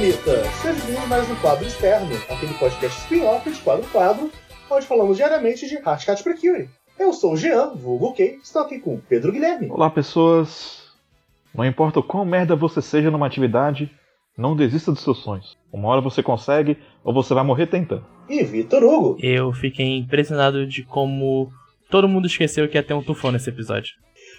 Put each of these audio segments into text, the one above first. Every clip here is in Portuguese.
Ermita! Seja bem-vindo mais um Quadro Externo, aquele podcast spin-off de Quadro Quadro, onde falamos diariamente de Hashcat Precure. Eu sou o Jean, vulgo Kay, estou aqui com o Pedro Guilherme. Olá, pessoas. Não importa o quão merda você seja numa atividade, não desista dos seus sonhos. Uma hora você consegue ou você vai morrer tentando. E Vitor Hugo. Eu fiquei impressionado de como todo mundo esqueceu que ia ter um tufão nesse episódio.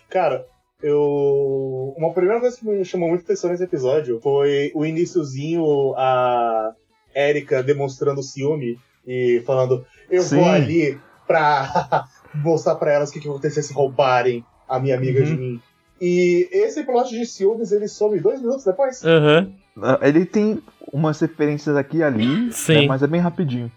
Cara, eu. Uma primeira coisa que me chamou muita atenção nesse episódio foi o iníciozinho, a Erika demonstrando ciúme e falando: Eu Sim. vou ali pra mostrar pra elas o que, que vai acontecer se roubarem a minha amiga Uhum. de mim. E esse plot de ciúmes ele some dois minutos depois. Aham. Ah, Ele tem umas referências aqui e ali, Sim. né, mas é bem rapidinho.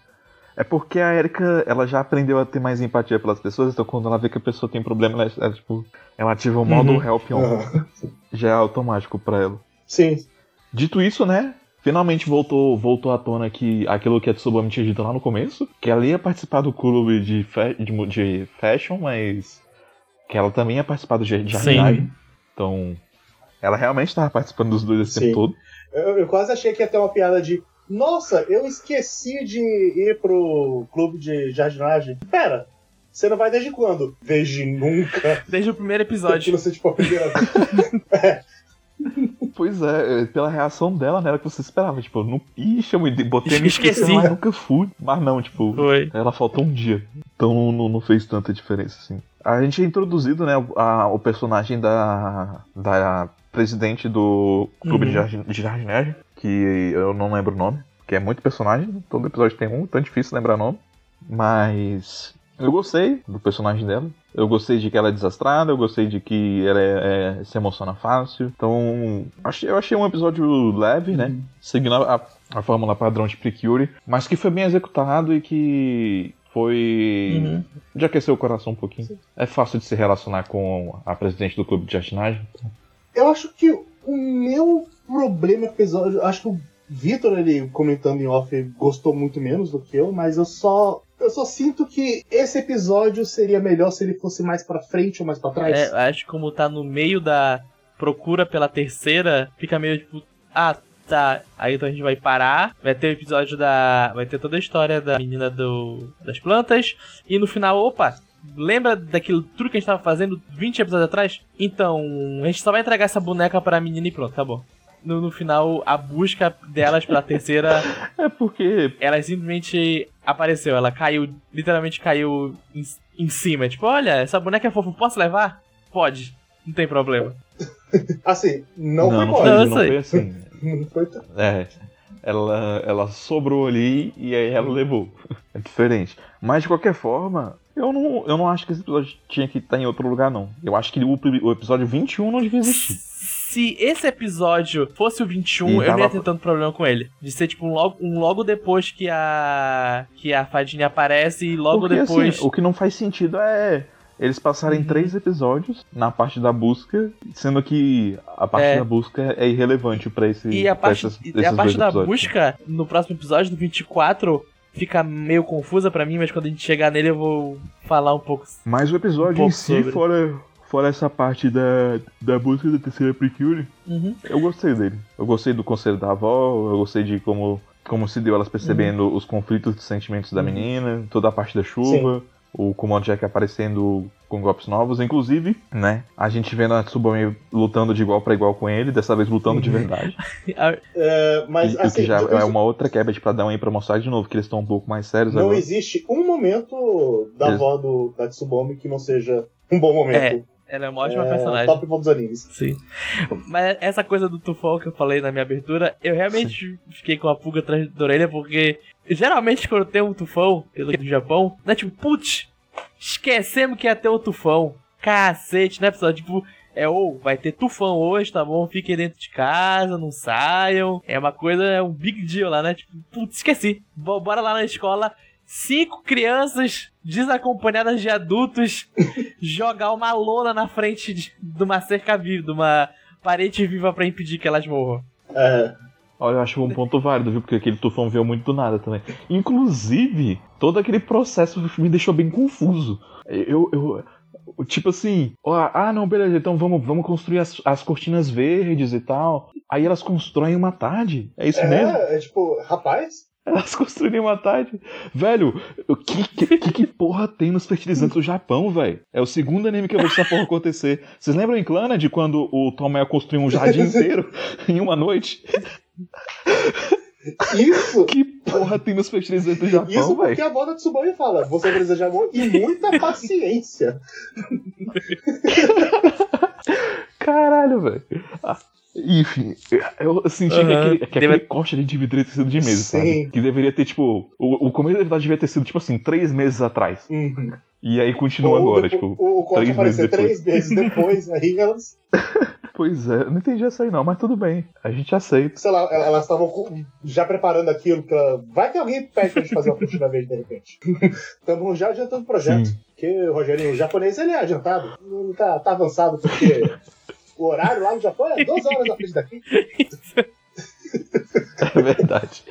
É porque a Erika, ela já aprendeu a ter mais empatia pelas pessoas, então quando ela vê que a pessoa tem problema, ela, ela, tipo, ela ativa o modo Uhum. help on. Aham. Já é automático pra ela. Sim. Dito isso, né? Finalmente voltou, voltou à tona que aquilo que a Tsubame tinha dito lá no começo, que ela ia participar do clube de, fa- de, de fashion, mas que ela também ia participar do de Sim. jardinagem. Então, ela realmente estava participando dos dois esse Sim. tempo todo. Eu, eu quase achei que ia ter uma piada de. Nossa, eu esqueci de ir pro clube de jardinagem. Pera, você não vai desde quando? Desde nunca. Desde o primeiro episódio. ser tipo a primeira vez. Pois é, é, pela reação dela, né, era o que você esperava. Tipo, não, ixi, eu me botei no Esqueci. mas nunca fui. Mas não, tipo, Foi. Ela faltou um dia. Então não, não- fez tanta diferença, assim. A gente é introduzido, né, a- o personagem da, da presidente do clube Uhum. de, jardin, de jardinagem, que eu não lembro o nome, que é muito personagem, todo episódio tem um, então é difícil lembrar nome. Mas eu gostei do personagem dela. Eu gostei de que ela é desastrada, eu gostei de que ela é- é- se emociona fácil. Então, achei, eu achei um episódio leve, né? Seguindo a, a fórmula padrão de Precure, mas que foi bem executado e que foi. Uhum. de aquecer o coração um pouquinho. É fácil de se relacionar com a presidente do clube de jardinagem. Eu acho que o meu problema episódio. Acho que o Vitor, ele comentando em off, gostou muito menos do que eu, mas eu só. Eu só sinto que esse episódio seria melhor se ele fosse mais pra frente ou mais pra trás. É, acho que como tá no meio da procura pela terceira, fica meio tipo, ah, tá, aí então a gente vai parar, vai ter o episódio da. Vai ter toda a história da menina do, das plantas, e no final, opa, lembra daquilo tudo que a gente tava fazendo 20 episódios atrás? Então, a gente só vai entregar essa boneca pra menina e pronto, acabou. No, no final, a busca delas pela terceira, É porque. ela simplesmente apareceu, ela caiu, literalmente caiu em, em cima. Tipo, olha, essa boneca é fofa, posso levar? Pode, não tem problema. Assim, não, foi não, foi, Não, não sei. foi assim. Não foi tão- É. Ela, ela sobrou ali e aí ela levou. É diferente. Mas de qualquer forma, eu não, eu não acho que esse episódio tinha que estar em outro lugar, não. Eu acho que o, o episódio 21 não devia existir. Se esse episódio fosse o 21, E eu não ia tava- ter tanto problema com ele. De ser tipo um logo, um logo depois que a. que a fadinha aparece e logo Porque, depois. assim, o que não faz sentido é eles passarem Uhum. três episódios na parte da busca, sendo que a parte É. da busca é irrelevante pra esse E a parte, e a parte da episódios. busca, no próximo episódio, do 24, fica meio confusa pra mim, mas quando a gente chegar nele eu vou falar um pouco. Mas o episódio um em si, sobre. fora, fora essa parte da, da busca da terceira Precure, Uhum. eu gostei dele. Eu gostei do conselho da avó, eu gostei de como, como se deu elas percebendo os conflitos de sentimentos da Uhum. menina, toda a parte da chuva, o Kumon Jack aparecendo com golpes novos, inclusive, né? A gente vendo a Tsubame lutando de igual pra igual com ele, dessa vez lutando de verdade. É, mas e, o assim, que já eu- é uma outra quebra de padrão aí pra mostrar de novo que eles estão um pouco mais sérios não agora. existe um momento da avó do, da Tsubame que não seja um bom momento. Ela é uma ótima É, personagem. Top pontos animes. Sim. Mas essa coisa do tufão que eu falei na minha abertura, eu realmente fiquei com a pulga atrás da orelha, porque geralmente quando tem um tufão, pelo do Japão, né, tipo, putz, esquecemos que ia ter um tufão. Cacete, né, pessoal? Tipo, é ou vai ter tufão hoje, tá bom? Fiquem dentro de casa, não saiam. É uma coisa, é um big deal lá, né? Tipo, putz, esqueci. Bo- Bora lá na escola. Cinco crianças desacompanhadas de adultos jogar uma lona na frente de, de uma cerca viva, de uma parede viva pra impedir que elas morram. É, Olha, eu acho um ponto válido, viu? Porque aquele tufão veio muito do nada também. Inclusive, todo aquele processo me deixou bem confuso. Eu. eu tipo assim, ó, ah não, beleza, então vamos, vamos construir as, as cortinas verdes e tal. Aí elas constroem uma tarde. É isso é, mesmo? é tipo, rapaz, Elas construíram uma tarde. Velho, o que, que, que, porra tem nos fertilizantes do Japão, velho? É o segundo anime que eu vejo essa porra acontecer. Vocês lembram em Clannad quando o Tomoya construiu um jardim inteiro em uma noite? isso, Que porra tem nos fertilizantes do isso Japão, porque velho? a moda Tsubame fala, você precisa de amor e muita paciência. Caralho, velho. Enfim, eu senti que Aham. aquele, que Deve- aquele corte ali deveria ter sido de meses, sabe? Sim. Que deveria ter, tipo. O, o começo da verdade devia ter sido, tipo assim, três meses atrás. Uhum. E aí continua Ou agora, depois- tipo. o, o corte meses três meses depois, aí elas, Pois é, eu não entendi essa aí não, mas tudo bem. A gente aceita. sei lá, elas estavam já preparando aquilo pra. Vai que alguém pede pra gente fazer uma cortina verde de repente. Estamos já adiantando o projeto. Sim. Porque o Rogerinho, o japonês, ele é adiantado. Ele tá, tá avançado, porque o horário lá no Japão é 12 horas à frente daqui. É verdade.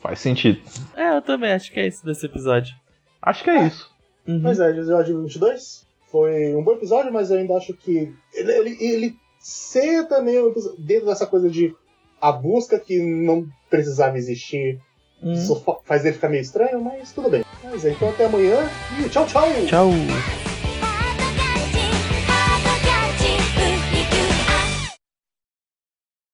Faz sentido. É, eu também acho que é isso desse episódio. Acho que é isso. Uhum. Pois é, episódio 22 foi um bom episódio, mas eu ainda acho que ele, ele, ele ser também episódio- dentro dessa coisa de a busca que não precisava existir. Uhum. Faz ele ficar meio estranho, mas tudo bem. Mas é, então até amanhã e tchau, tchau! Tchau.